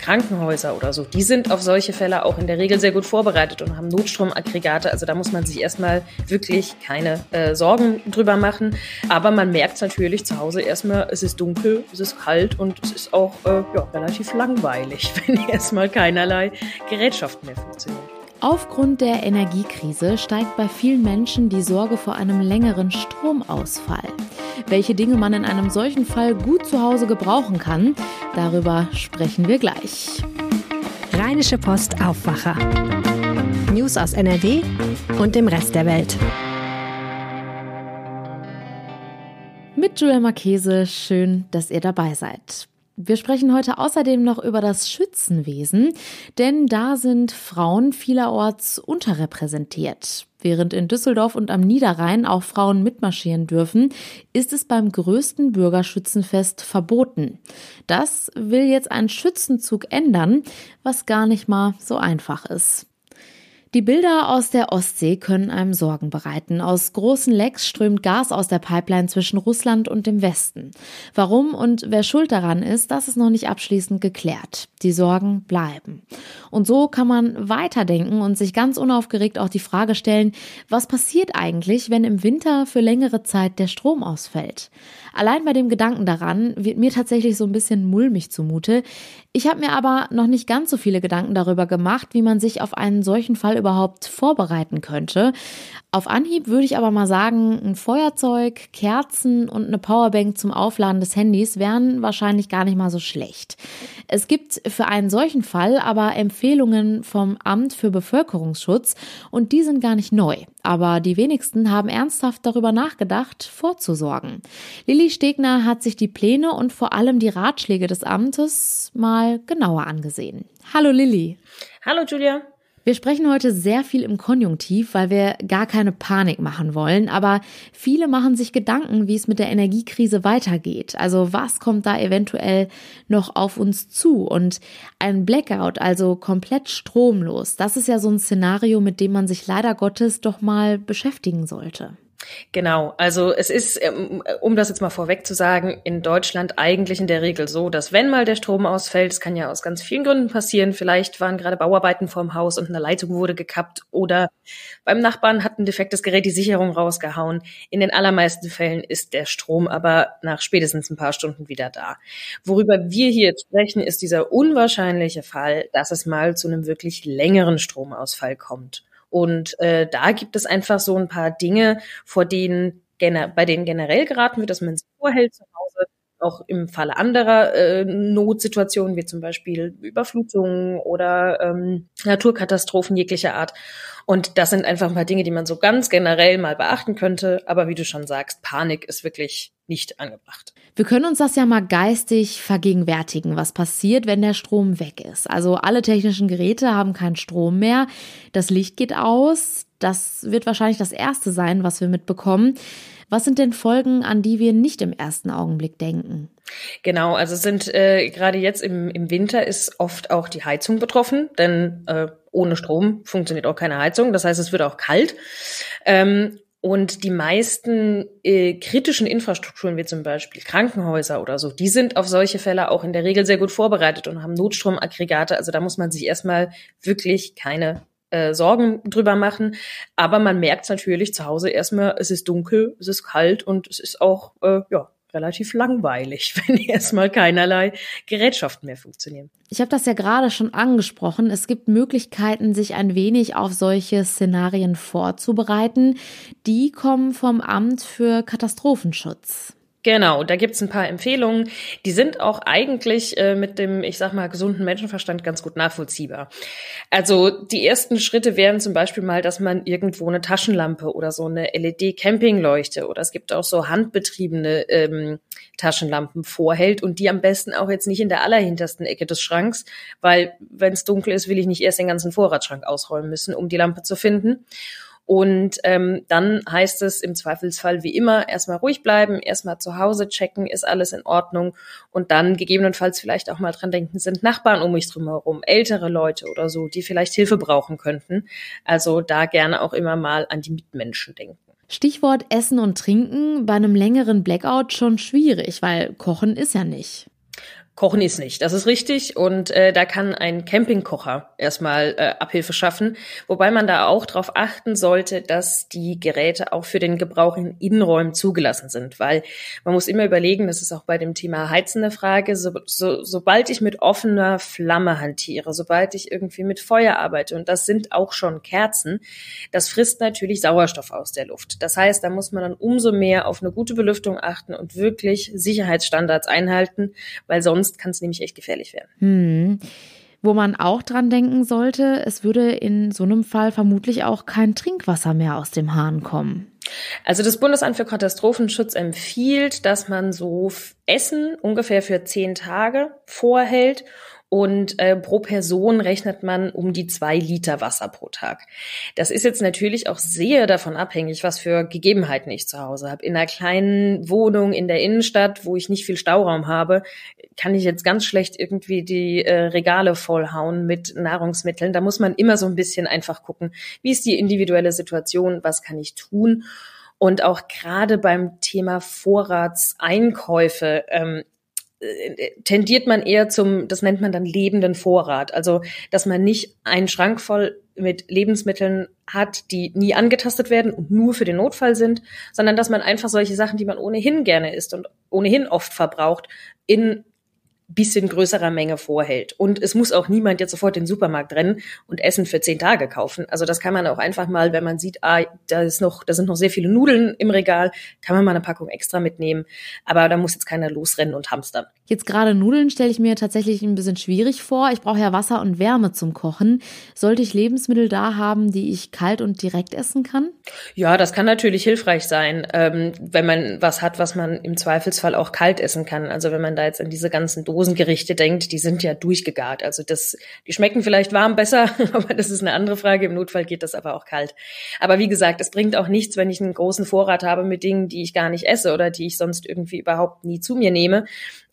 Krankenhäuser oder so, die sind auf solche Fälle auch in der Regel sehr gut vorbereitet und haben Notstromaggregate. Also da muss man sich erstmal wirklich keine äh, Sorgen drüber machen. Aber man merkt natürlich zu Hause erstmal, es ist dunkel, es ist kalt und es ist auch äh, ja, relativ langweilig, wenn erstmal keinerlei Gerätschaften mehr funktionieren. Aufgrund der Energiekrise steigt bei vielen Menschen die Sorge vor einem längeren Stromausfall. Welche Dinge man in einem solchen Fall gut zu Hause gebrauchen kann, darüber sprechen wir gleich. Rheinische Post Aufwacher. News aus NRW und dem Rest der Welt. Mit Julia Marchese, schön, dass ihr dabei seid. Wir sprechen heute außerdem noch über das Schützenwesen, denn da sind Frauen vielerorts unterrepräsentiert. Während in Düsseldorf und am Niederrhein auch Frauen mitmarschieren dürfen, ist es beim größten Bürgerschützenfest verboten. Das will jetzt ein Schützenzug ändern, was gar nicht mal so einfach ist. Die Bilder aus der Ostsee können einem Sorgen bereiten. Aus großen Lecks strömt Gas aus der Pipeline zwischen Russland und dem Westen. Warum und wer schuld daran ist, das ist noch nicht abschließend geklärt. Die Sorgen bleiben. Und so kann man weiterdenken und sich ganz unaufgeregt auch die Frage stellen, was passiert eigentlich, wenn im Winter für längere Zeit der Strom ausfällt? Allein bei dem Gedanken daran wird mir tatsächlich so ein bisschen mulmig zumute. Ich habe mir aber noch nicht ganz so viele Gedanken darüber gemacht, wie man sich auf einen solchen Fall überhaupt vorbereiten könnte. Auf Anhieb würde ich aber mal sagen, ein Feuerzeug, Kerzen und eine Powerbank zum Aufladen des Handys wären wahrscheinlich gar nicht mal so schlecht. Es gibt für einen solchen Fall aber Empfehlungen vom Amt für Bevölkerungsschutz und die sind gar nicht neu. Aber die wenigsten haben ernsthaft darüber nachgedacht, vorzusorgen. Lilly Stegner hat sich die Pläne und vor allem die Ratschläge des Amtes mal genauer angesehen. Hallo Lilly. Hallo Julia. Wir sprechen heute sehr viel im Konjunktiv, weil wir gar keine Panik machen wollen, aber viele machen sich Gedanken, wie es mit der Energiekrise weitergeht. Also was kommt da eventuell noch auf uns zu? Und ein Blackout, also komplett stromlos, das ist ja so ein Szenario, mit dem man sich leider Gottes doch mal beschäftigen sollte. Genau, also es ist, ähm, um das jetzt mal vorweg zu sagen, in Deutschland eigentlich in der Regel so, dass wenn mal der Strom ausfällt, es kann ja aus ganz vielen Gründen passieren, vielleicht waren gerade Bauarbeiten vorm Haus und eine Leitung wurde gekappt oder beim Nachbarn hat ein defektes Gerät die Sicherung rausgehauen. In den allermeisten Fällen ist der Strom aber nach spätestens ein paar Stunden wieder da. Worüber wir hier jetzt sprechen, ist dieser unwahrscheinliche Fall, dass es mal zu einem wirklich längeren Stromausfall kommt. Und äh, da gibt es einfach so ein paar Dinge, vor denen bei denen generell geraten wird, dass man sich vorhält zu Hause, auch im Falle anderer äh, Notsituationen, wie zum Beispiel Überflutungen oder ähm, Naturkatastrophen jeglicher Art. Und das sind einfach ein paar Dinge, die man so ganz generell mal beachten könnte. Aber wie du schon sagst, Panik ist wirklich nicht angebracht. Wir können uns das ja mal geistig vergegenwärtigen, was passiert, wenn der Strom weg ist. Also alle technischen Geräte haben keinen Strom mehr, das Licht geht aus, das wird wahrscheinlich das Erste sein, was wir mitbekommen. Was sind denn Folgen, an die wir nicht im ersten Augenblick denken? Genau, also sind äh, gerade jetzt im, im Winter ist oft auch die Heizung betroffen, denn äh, ohne Strom funktioniert auch keine Heizung. Das heißt, es wird auch kalt. Ähm, und die meisten äh, kritischen Infrastrukturen, wie zum Beispiel Krankenhäuser oder so, die sind auf solche Fälle auch in der Regel sehr gut vorbereitet und haben Notstromaggregate. Also da muss man sich erstmal wirklich keine äh, Sorgen drüber machen. Aber man merkt natürlich zu Hause erstmal, es ist dunkel, es ist kalt und es ist auch äh, ja, relativ langweilig, wenn erstmal keinerlei Gerätschaften mehr funktionieren. Ich habe das ja gerade schon angesprochen. Es gibt Möglichkeiten, sich ein wenig auf solche Szenarien vorzubereiten. Die kommen vom Amt für Katastrophenschutz. Genau, da gibt's ein paar Empfehlungen. Die sind auch eigentlich äh, mit dem, ich sag mal, gesunden Menschenverstand ganz gut nachvollziehbar. Also die ersten Schritte wären zum Beispiel mal, dass man irgendwo eine Taschenlampe oder so eine LED-Campingleuchte oder es gibt auch so handbetriebene ähm, Taschenlampen vorhält und die am besten auch jetzt nicht in der allerhintersten Ecke des Schranks, weil wenn es dunkel ist, will ich nicht erst den ganzen Vorratsschrank ausräumen müssen, um die Lampe zu finden. Und ähm, dann heißt es im Zweifelsfall wie immer erstmal ruhig bleiben, erstmal zu Hause checken, ist alles in Ordnung und dann gegebenenfalls vielleicht auch mal dran denken, sind Nachbarn um mich drumherum, ältere Leute oder so, die vielleicht Hilfe brauchen könnten. Also da gerne auch immer mal an die Mitmenschen denken. Stichwort Essen und Trinken bei einem längeren Blackout schon schwierig, weil Kochen ist ja nicht. Kochen ist nicht, das ist richtig. Und äh, da kann ein Campingkocher erstmal äh, Abhilfe schaffen. Wobei man da auch darauf achten sollte, dass die Geräte auch für den Gebrauch in Innenräumen zugelassen sind. Weil man muss immer überlegen, das ist auch bei dem Thema Heizen eine Frage, so, so, sobald ich mit offener Flamme hantiere, sobald ich irgendwie mit Feuer arbeite, und das sind auch schon Kerzen, das frisst natürlich Sauerstoff aus der Luft. Das heißt, da muss man dann umso mehr auf eine gute Belüftung achten und wirklich Sicherheitsstandards einhalten, weil sonst sonst kann es nämlich echt gefährlich werden. Hm. Wo man auch dran denken sollte, es würde in so einem Fall vermutlich auch kein Trinkwasser mehr aus dem Hahn kommen. Also das Bundesamt für Katastrophenschutz empfiehlt, dass man so Essen ungefähr für zehn Tage vorhält und äh, pro Person rechnet man um die zwei Liter Wasser pro Tag. Das ist jetzt natürlich auch sehr davon abhängig, was für Gegebenheiten ich zu Hause habe. In einer kleinen Wohnung in der Innenstadt, wo ich nicht viel Stauraum habe, kann ich jetzt ganz schlecht irgendwie die äh, Regale vollhauen mit Nahrungsmitteln. Da muss man immer so ein bisschen einfach gucken, wie ist die individuelle Situation, was kann ich tun. Und auch gerade beim Thema Vorratseinkäufe ähm, äh, tendiert man eher zum, das nennt man dann lebenden Vorrat. Also, dass man nicht einen Schrank voll mit Lebensmitteln hat, die nie angetastet werden und nur für den Notfall sind, sondern dass man einfach solche Sachen, die man ohnehin gerne isst und ohnehin oft verbraucht, in bisschen größerer Menge vorhält. Und es muss auch niemand jetzt sofort in den Supermarkt rennen und Essen für zehn Tage kaufen. Also das kann man auch einfach mal, wenn man sieht, ah, da ist noch, da sind noch sehr viele Nudeln im Regal, kann man mal eine Packung extra mitnehmen. Aber da muss jetzt keiner losrennen und hamstern. Jetzt gerade Nudeln stelle ich mir tatsächlich ein bisschen schwierig vor. Ich brauche ja Wasser und Wärme zum Kochen. Sollte ich Lebensmittel da haben, die ich kalt und direkt essen kann? Ja, das kann natürlich hilfreich sein, ähm, wenn man was hat, was man im Zweifelsfall auch kalt essen kann. Also wenn man da jetzt an diese ganzen Dosengerichte denkt, die sind ja durchgegart. Also das, die schmecken vielleicht warm besser, aber das ist eine andere Frage. Im Notfall geht das aber auch kalt. Aber wie gesagt, es bringt auch nichts, wenn ich einen großen Vorrat habe mit Dingen, die ich gar nicht esse oder die ich sonst irgendwie überhaupt nie zu mir nehme.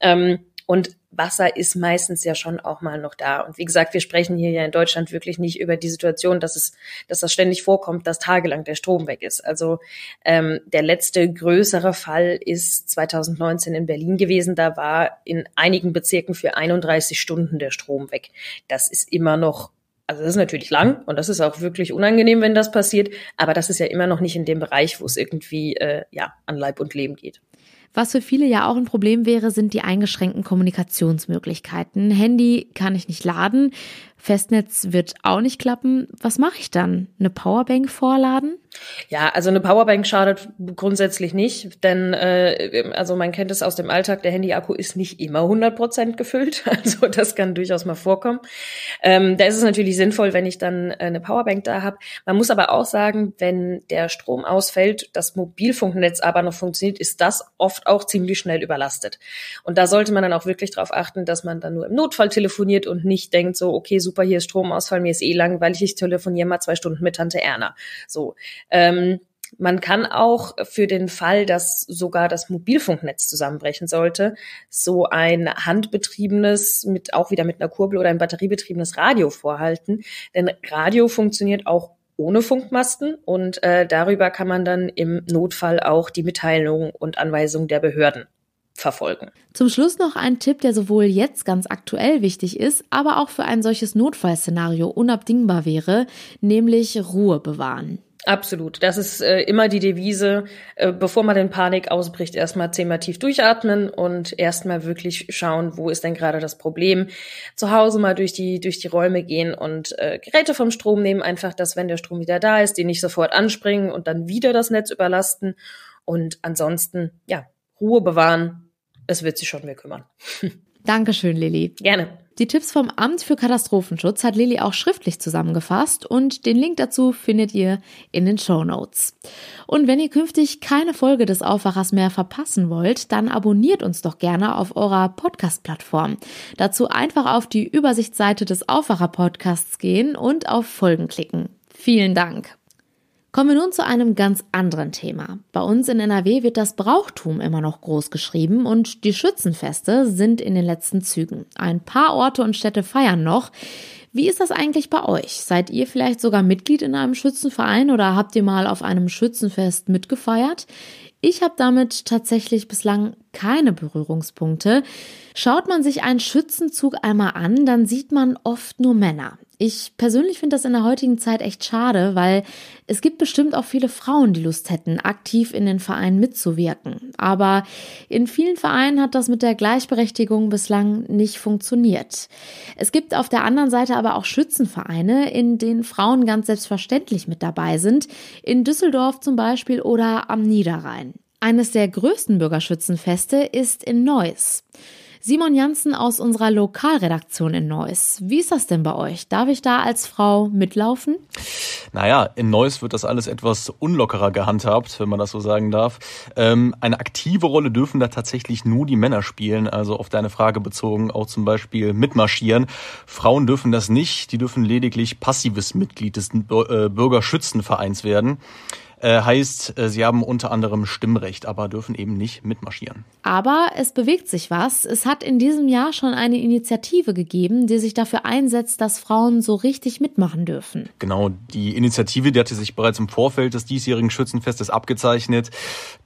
Ähm, und Wasser ist meistens ja schon auch mal noch da. Und wie gesagt, wir sprechen hier ja in Deutschland wirklich nicht über die Situation, dass es, dass das ständig vorkommt, dass tagelang der Strom weg ist. Also ähm, der letzte größere Fall ist 2019 in Berlin gewesen. Da war in einigen Bezirken für 31 Stunden der Strom weg. Das ist immer noch also das ist natürlich lang und das ist auch wirklich unangenehm, wenn das passiert, aber das ist ja immer noch nicht in dem Bereich, wo es irgendwie äh, ja an Leib und Leben geht. Was für viele ja auch ein Problem wäre, sind die eingeschränkten Kommunikationsmöglichkeiten. Handy kann ich nicht laden, Festnetz wird auch nicht klappen. Was mache ich dann? Eine Powerbank vorladen? Ja, also eine Powerbank schadet grundsätzlich nicht, denn äh, also man kennt es aus dem Alltag, der Handy-Akku ist nicht immer 100 Prozent gefüllt, also das kann durchaus mal vorkommen. Ähm, da ist es natürlich sinnvoll, wenn ich dann äh, eine Powerbank da habe. Man muss aber auch sagen, wenn der Strom ausfällt, das Mobilfunknetz aber noch funktioniert, ist das oft auch ziemlich schnell überlastet. Und da sollte man dann auch wirklich darauf achten, dass man dann nur im Notfall telefoniert und nicht denkt so, okay, super, hier ist Stromausfall, mir ist eh langweilig, ich telefoniere mal zwei Stunden mit Tante Erna. So. Ähm, man kann auch für den Fall, dass sogar das Mobilfunknetz zusammenbrechen sollte, so ein handbetriebenes, mit auch wieder mit einer Kurbel oder ein batteriebetriebenes Radio vorhalten. Denn Radio funktioniert auch ohne Funkmasten und äh, darüber kann man dann im Notfall auch die Mitteilung und Anweisung der Behörden verfolgen. Zum Schluss noch ein Tipp, der sowohl jetzt ganz aktuell wichtig ist, aber auch für ein solches Notfallszenario unabdingbar wäre, nämlich Ruhe bewahren. Absolut. Das ist äh, immer die Devise, äh, bevor man in Panik ausbricht, erstmal zehnmal tief durchatmen und erstmal wirklich schauen, wo ist denn gerade das Problem. Zu Hause mal durch die, durch die Räume gehen und äh, Geräte vom Strom nehmen, einfach, dass wenn der Strom wieder da ist, die nicht sofort anspringen und dann wieder das Netz überlasten. Und ansonsten, ja, Ruhe bewahren, es wird sich schon mehr kümmern. Dankeschön, Lilly. Gerne. Die Tipps vom Amt für Katastrophenschutz hat Lilly auch schriftlich zusammengefasst und den Link dazu findet ihr in den Show Notes. Und wenn ihr künftig keine Folge des Aufwachers mehr verpassen wollt, dann abonniert uns doch gerne auf eurer Podcast-Plattform. Dazu einfach auf die Übersichtsseite des Aufwacher-Podcasts gehen und auf Folgen klicken. Vielen Dank. Kommen wir nun zu einem ganz anderen Thema. Bei uns in NRW wird das Brauchtum immer noch groß geschrieben und die Schützenfeste sind in den letzten Zügen. Ein paar Orte und Städte feiern noch. Wie ist das eigentlich bei euch? Seid ihr vielleicht sogar Mitglied in einem Schützenverein oder habt ihr mal auf einem Schützenfest mitgefeiert? Ich habe damit tatsächlich bislang keine Berührungspunkte. Schaut man sich einen Schützenzug einmal an, dann sieht man oft nur Männer. Ich persönlich finde das in der heutigen Zeit echt schade, weil es gibt bestimmt auch viele Frauen, die Lust hätten, aktiv in den Vereinen mitzuwirken. Aber in vielen Vereinen hat das mit der Gleichberechtigung bislang nicht funktioniert. Es gibt auf der anderen Seite aber auch Schützenvereine, in denen Frauen ganz selbstverständlich mit dabei sind. In Düsseldorf zum Beispiel oder am Niederrhein. Eines der größten Bürgerschützenfeste ist in Neuss. Simon Janssen aus unserer Lokalredaktion in Neuss. Wie ist das denn bei euch? Darf ich da als Frau mitlaufen? Naja, in Neuss wird das alles etwas unlockerer gehandhabt, wenn man das so sagen darf. Ähm, eine aktive Rolle dürfen da tatsächlich nur die Männer spielen, also auf deine Frage bezogen, auch zum Beispiel mitmarschieren. Frauen dürfen das nicht, die dürfen lediglich passives Mitglied des äh, Bürgerschützenvereins werden. Äh, heißt, äh, sie haben unter anderem Stimmrecht, aber dürfen eben nicht mitmarschieren. Aber es bewegt sich was. Es hat in diesem Jahr schon eine Initiative gegeben, die sich dafür einsetzt, dass Frauen so richtig mitmachen dürfen. Genau, die Initiative, die hatte sich bereits im Vorfeld des diesjährigen Schützenfestes abgezeichnet.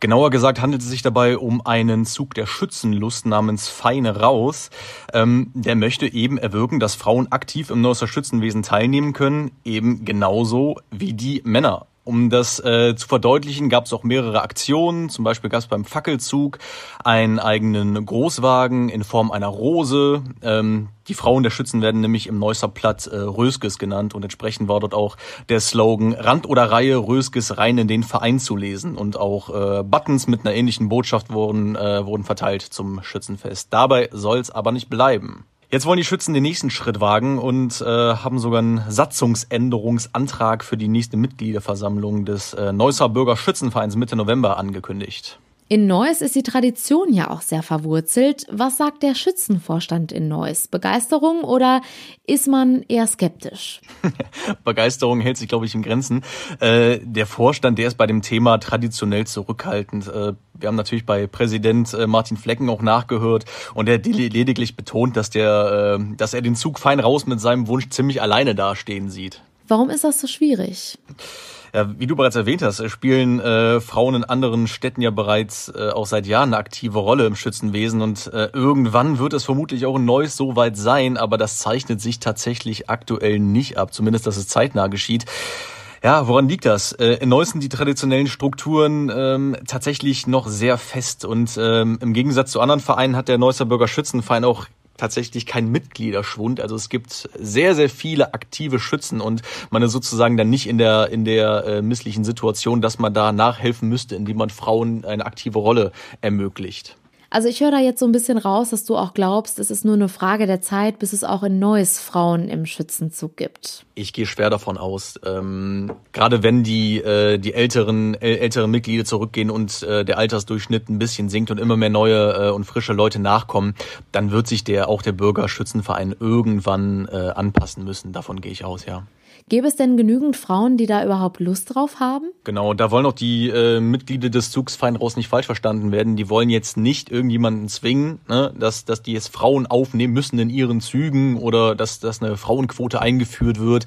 Genauer gesagt handelt es sich dabei um einen Zug der Schützenlust namens Feine Raus. Ähm, der möchte eben erwirken, dass Frauen aktiv im Neusser Schützenwesen teilnehmen können, eben genauso wie die Männer. Um das äh, zu verdeutlichen, gab es auch mehrere Aktionen. Zum Beispiel gab es beim Fackelzug einen eigenen Großwagen in Form einer Rose. Ähm, die Frauen der Schützen werden nämlich im Neusser Platt äh, Röskes genannt und entsprechend war dort auch der Slogan Rand oder Reihe Röskes rein in den Verein zu lesen und auch äh, Buttons mit einer ähnlichen Botschaft wurden, äh, wurden verteilt zum Schützenfest. Dabei soll es aber nicht bleiben. Jetzt wollen die Schützen den nächsten Schritt wagen und äh, haben sogar einen Satzungsänderungsantrag für die nächste Mitgliederversammlung des äh, Neusser Bürgerschützenvereins Mitte November angekündigt. In Neuss ist die Tradition ja auch sehr verwurzelt. Was sagt der Schützenvorstand in Neuss? Begeisterung oder ist man eher skeptisch? Begeisterung hält sich, glaube ich, in Grenzen. Äh, der Vorstand, der ist bei dem Thema traditionell zurückhaltend. Äh, wir haben natürlich bei Präsident äh, Martin Flecken auch nachgehört und er lediglich betont, dass, der, dass er den Zug fein raus mit seinem Wunsch ziemlich alleine dastehen sieht. Warum ist das so schwierig? Ja, wie du bereits erwähnt hast, spielen äh, Frauen in anderen Städten ja bereits äh, auch seit Jahren eine aktive Rolle im Schützenwesen und äh, irgendwann wird es vermutlich auch ein neues so weit sein, aber das zeichnet sich tatsächlich aktuell nicht ab, zumindest dass es zeitnah geschieht. Ja, woran liegt das? Äh, in Neuss sind die traditionellen Strukturen ähm, tatsächlich noch sehr fest und ähm, im Gegensatz zu anderen Vereinen hat der Neusser Bürgerschützenverein auch tatsächlich kein Mitgliederschwund. Also es gibt sehr, sehr viele aktive Schützen und man ist sozusagen dann nicht in der, in der äh, misslichen Situation, dass man da nachhelfen müsste, indem man Frauen eine aktive Rolle ermöglicht. Also ich höre da jetzt so ein bisschen raus, dass du auch glaubst, es ist nur eine Frage der Zeit, bis es auch in Neues Frauen im Schützenzug gibt. Ich gehe schwer davon aus. Ähm, gerade wenn die, äh, die älteren, äh, älteren Mitglieder zurückgehen und äh, der Altersdurchschnitt ein bisschen sinkt und immer mehr neue äh, und frische Leute nachkommen, dann wird sich der auch der Bürgerschützenverein irgendwann äh, anpassen müssen. Davon gehe ich aus, ja. Gäbe es denn genügend Frauen, die da überhaupt Lust drauf haben? Genau, da wollen auch die äh, Mitglieder des Zugs fein raus nicht falsch verstanden werden. Die wollen jetzt nicht irgendjemanden zwingen, ne, dass, dass die jetzt Frauen aufnehmen müssen in ihren Zügen oder dass, dass eine Frauenquote eingeführt wird.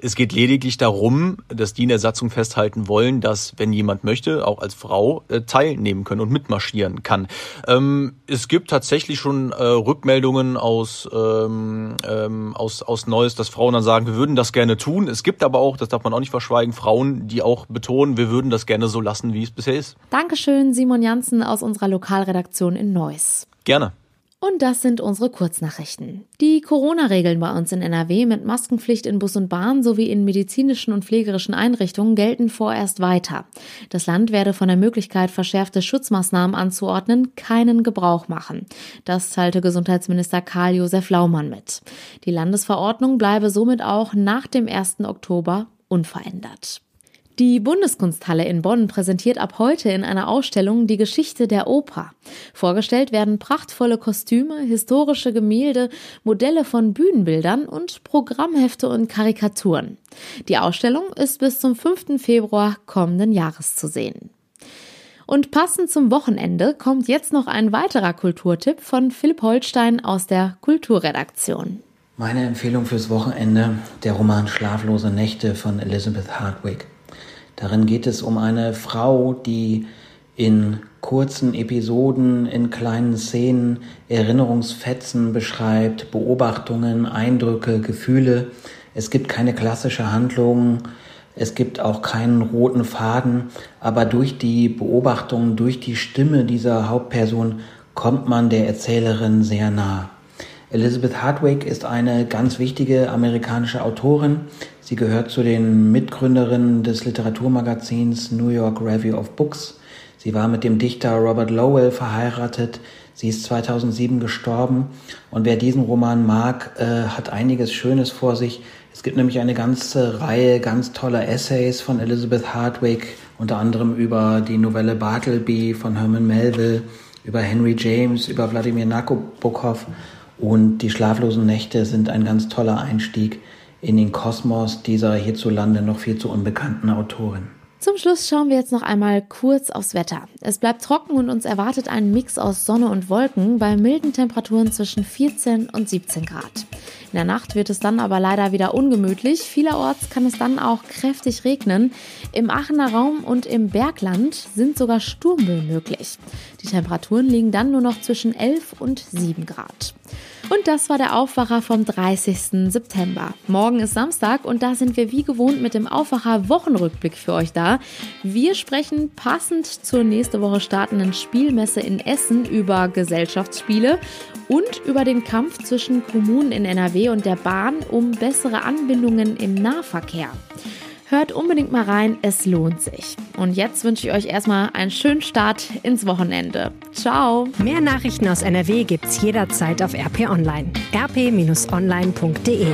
Es geht lediglich darum, dass die in der Satzung festhalten wollen, dass, wenn jemand möchte, auch als Frau äh, teilnehmen können und mitmarschieren kann. Ähm, es gibt tatsächlich schon äh, Rückmeldungen aus, ähm, ähm, aus, aus Neues, dass Frauen dann sagen, wir würden das gerne tun tun. Es gibt aber auch, das darf man auch nicht verschweigen, Frauen, die auch betonen, wir würden das gerne so lassen, wie es bisher ist. Dankeschön, Simon Janssen aus unserer Lokalredaktion in Neuss. Gerne. Und das sind unsere Kurznachrichten. Die Corona-Regeln bei uns in NRW mit Maskenpflicht in Bus und Bahn sowie in medizinischen und pflegerischen Einrichtungen gelten vorerst weiter. Das Land werde von der Möglichkeit, verschärfte Schutzmaßnahmen anzuordnen, keinen Gebrauch machen. Das teilte Gesundheitsminister Karl-Josef Laumann mit. Die Landesverordnung bleibe somit auch nach dem 1. Oktober unverändert. Die Bundeskunsthalle in Bonn präsentiert ab heute in einer Ausstellung die Geschichte der Oper. Vorgestellt werden prachtvolle Kostüme, historische Gemälde, Modelle von Bühnenbildern und Programmhefte und Karikaturen. Die Ausstellung ist bis zum 5. Februar kommenden Jahres zu sehen. Und passend zum Wochenende kommt jetzt noch ein weiterer Kulturtipp von Philipp Holstein aus der Kulturredaktion. Meine Empfehlung fürs Wochenende, der Roman Schlaflose Nächte von Elizabeth Hardwick. Darin geht es um eine Frau, die in kurzen Episoden, in kleinen Szenen, Erinnerungsfetzen beschreibt, Beobachtungen, Eindrücke, Gefühle. Es gibt keine klassische Handlung, es gibt auch keinen roten Faden, aber durch die Beobachtungen, durch die Stimme dieser Hauptperson kommt man der Erzählerin sehr nah. Elizabeth Hardwick ist eine ganz wichtige amerikanische Autorin. Sie gehört zu den Mitgründerinnen des Literaturmagazins New York Review of Books. Sie war mit dem Dichter Robert Lowell verheiratet. Sie ist 2007 gestorben. Und wer diesen Roman mag, äh, hat einiges Schönes vor sich. Es gibt nämlich eine ganze Reihe ganz toller Essays von Elizabeth Hardwick, unter anderem über die Novelle Bartleby von Herman Melville, über Henry James, über Wladimir Nabokov und die schlaflosen Nächte sind ein ganz toller Einstieg in den Kosmos dieser hierzulande noch viel zu unbekannten Autorin. Zum Schluss schauen wir jetzt noch einmal kurz aufs Wetter. Es bleibt trocken und uns erwartet ein Mix aus Sonne und Wolken bei milden Temperaturen zwischen 14 und 17 Grad. In der Nacht wird es dann aber leider wieder ungemütlich. Vielerorts kann es dann auch kräftig regnen. Im Aachener Raum und im Bergland sind sogar Sturmböen möglich. Die Temperaturen liegen dann nur noch zwischen 11 und 7 Grad. Und das war der Aufwacher vom 30. September. Morgen ist Samstag und da sind wir wie gewohnt mit dem Aufwacher Wochenrückblick für euch da. Wir sprechen passend zur nächste Woche startenden Spielmesse in Essen über Gesellschaftsspiele und über den Kampf zwischen Kommunen in NRW und der Bahn um bessere Anbindungen im Nahverkehr. Hört unbedingt mal rein, es lohnt sich. Und jetzt wünsche ich euch erstmal einen schönen Start ins Wochenende. Ciao. Mehr Nachrichten aus NRW gibt's jederzeit auf RP Online. rp-online.de